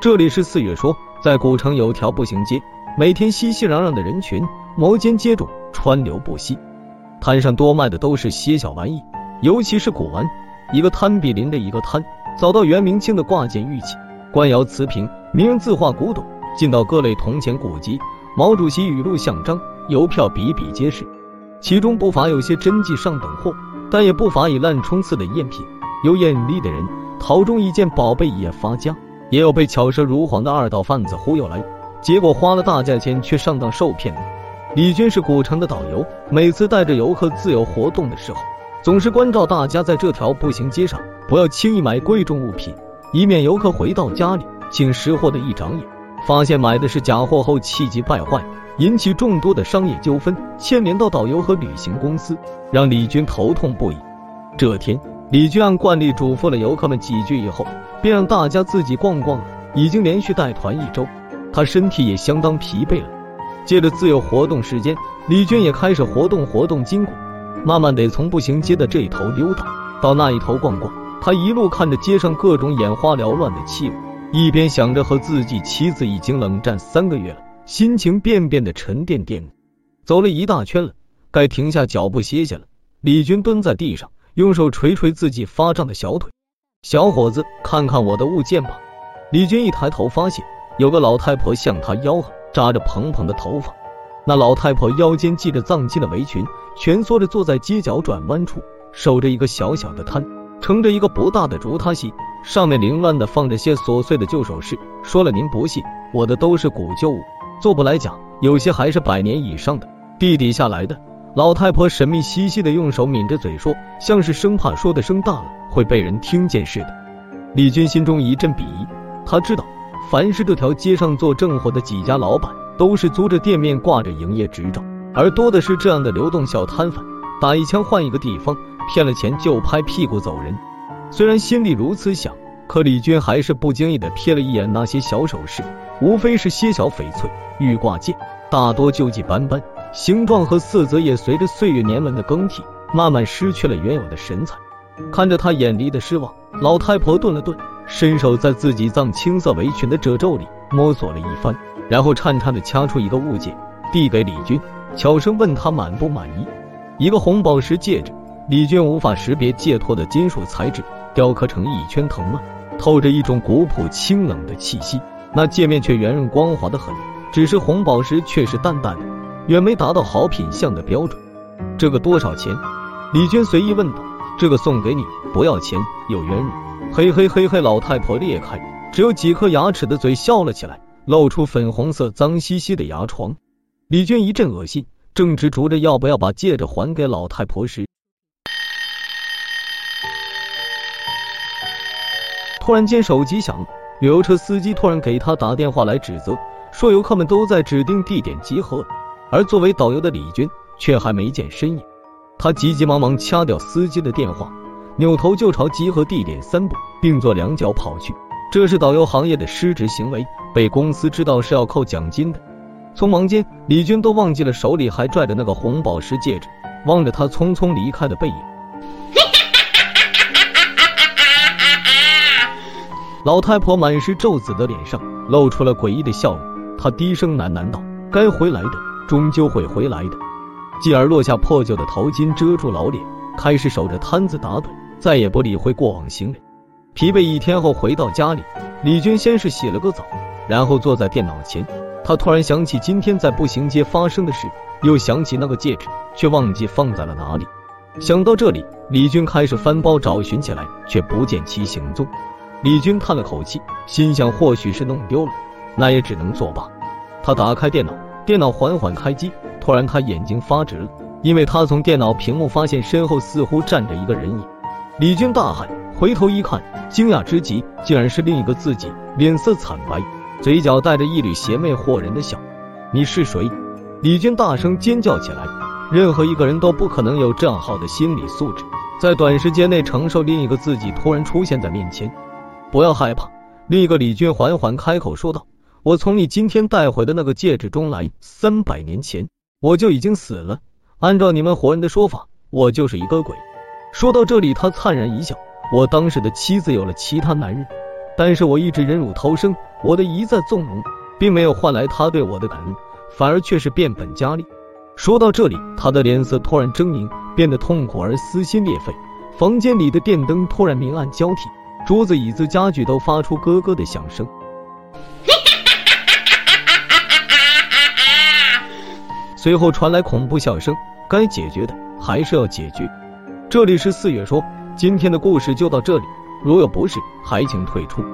这里是四月说，在古城有条步行街，每天熙熙攘攘的人群，摩肩接踵，川流不息。摊上多卖的都是些小玩意，尤其是古玩，一个摊比邻着一个摊。早到元明清的挂件玉器、官窑瓷瓶、名人字画古董，进到各类铜钱古籍、毛主席语录像章、邮票，比比皆是。其中不乏有些真迹。上等货，但也不乏以烂冲刺的赝品。有眼力的人淘中一件宝贝也发家，也有被巧舌如簧的二道贩子忽悠来，结果花了大价钱却上当受骗。李军是古城的导游，每次带着游客自由活动的时候，总是关照大家在这条步行街上不要轻易买贵重物品，以免游客回到家里请识货的一长眼，发现买的是假货后气急败坏。引起众多的商业纠纷，牵连到导游和旅行公司，让李军头痛不已。这天，李军按惯例嘱咐了游客们几句以后，便让大家自己逛逛了。已经连续带团一周，他身体也相当疲惫了。借着自由活动时间，李军也开始活动活动筋骨，慢慢得从步行街的这一头溜达到那一头逛逛。他一路看着街上各种眼花缭乱的器物，一边想着和自己妻子已经冷战三个月了。心情便便的沉甸甸，走了一大圈了，该停下脚步歇歇了。李军蹲在地上，用手捶捶自己发胀的小腿。小伙子，看看我的物件吧。李军一抬头，发现有个老太婆向他吆喝，扎着蓬蓬的头发。那老太婆腰间系着藏青的围裙，蜷缩着坐在街角转弯处，守着一个小小的摊，撑着一个不大的竹塌席，上面凌乱的放着些琐碎的旧首饰。说了您不信，我的都是古旧物。做不来假，有些还是百年以上的地底下来的。老太婆神秘兮兮的用手抿着嘴说，像是生怕说的声大了会被人听见似的。李军心中一阵鄙夷，他知道，凡是这条街上做正活的几家老板，都是租着店面挂着营业执照，而多的是这样的流动小摊贩，打一枪换一个地方，骗了钱就拍屁股走人。虽然心里如此想，可李军还是不经意的瞥了一眼那些小首饰，无非是些小翡翠。玉挂件大多旧迹斑斑，形状和色泽也随着岁月年轮的更替，慢慢失去了原有的神采。看着他眼里的失望，老太婆顿了顿，伸手在自己藏青色围裙的褶皱里摸索了一番，然后颤颤的掐出一个物件，递给李军，悄声问他满不满意。一个红宝石戒指，李军无法识别戒托的金属材质，雕刻成一圈藤蔓，透着一种古朴清冷的气息，那戒面却圆润光滑的很。只是红宝石却是淡淡的，远没达到好品相的标准。这个多少钱？李娟随意问道。这个送给你，不要钱，有缘人。嘿嘿嘿嘿，老太婆裂开只有几颗牙齿的嘴笑了起来，露出粉红色脏兮兮的牙床。李娟一阵恶心，正执着着要不要把戒指还给老太婆时，突然间手机响了，旅游车司机突然给他打电话来指责。说游客们都在指定地点集合了，而作为导游的李军却还没见身影。他急急忙忙掐掉司机的电话，扭头就朝集合地点三步并作两脚跑去。这是导游行业的失职行为，被公司知道是要扣奖金的。匆忙间，李军都忘记了手里还拽着那个红宝石戒指，望着他匆匆离开的背影，老太婆满是皱褶的脸上露出了诡异的笑容。她低声喃喃道：“该回来的，终究会回来的。”继而落下破旧的头巾遮住老脸，开始守着摊子打盹，再也不理会过往行人。疲惫一天后回到家里，李军先是洗了个澡，然后坐在电脑前。他突然想起今天在步行街发生的事，又想起那个戒指，却忘记放在了哪里。想到这里，李军开始翻包找寻起来，却不见其行踪。李军叹了口气，心想或许是弄丢了。那也只能作罢。他打开电脑，电脑缓缓开机。突然，他眼睛发直了，因为他从电脑屏幕发现身后似乎站着一个人影。李军大喊，回头一看，惊讶之极，竟然是另一个自己，脸色惨白，嘴角带着一缕邪魅惑人的笑。你是谁？李军大声尖叫起来。任何一个人都不可能有这样好的心理素质，在短时间内承受另一个自己突然出现在面前。不要害怕。另一个李军缓缓开口说道：“我从你今天带回的那个戒指中来，三百年前我就已经死了。按照你们活人的说法，我就是一个鬼。”说到这里，他灿然一笑：“我当时的妻子有了其他男人，但是我一直忍辱偷生，我的一再纵容，并没有换来他对我的感恩，反而却是变本加厉。说到这里，他的脸色突然狰狞，变得痛苦而撕心裂肺。房间里的电灯突然明暗交替，桌子、椅子、家具都发出咯咯的响声。随后传来恐怖笑声。该解决的还是要解决。这里是四月说，今天的故事就到这里，如有不适，还请退出。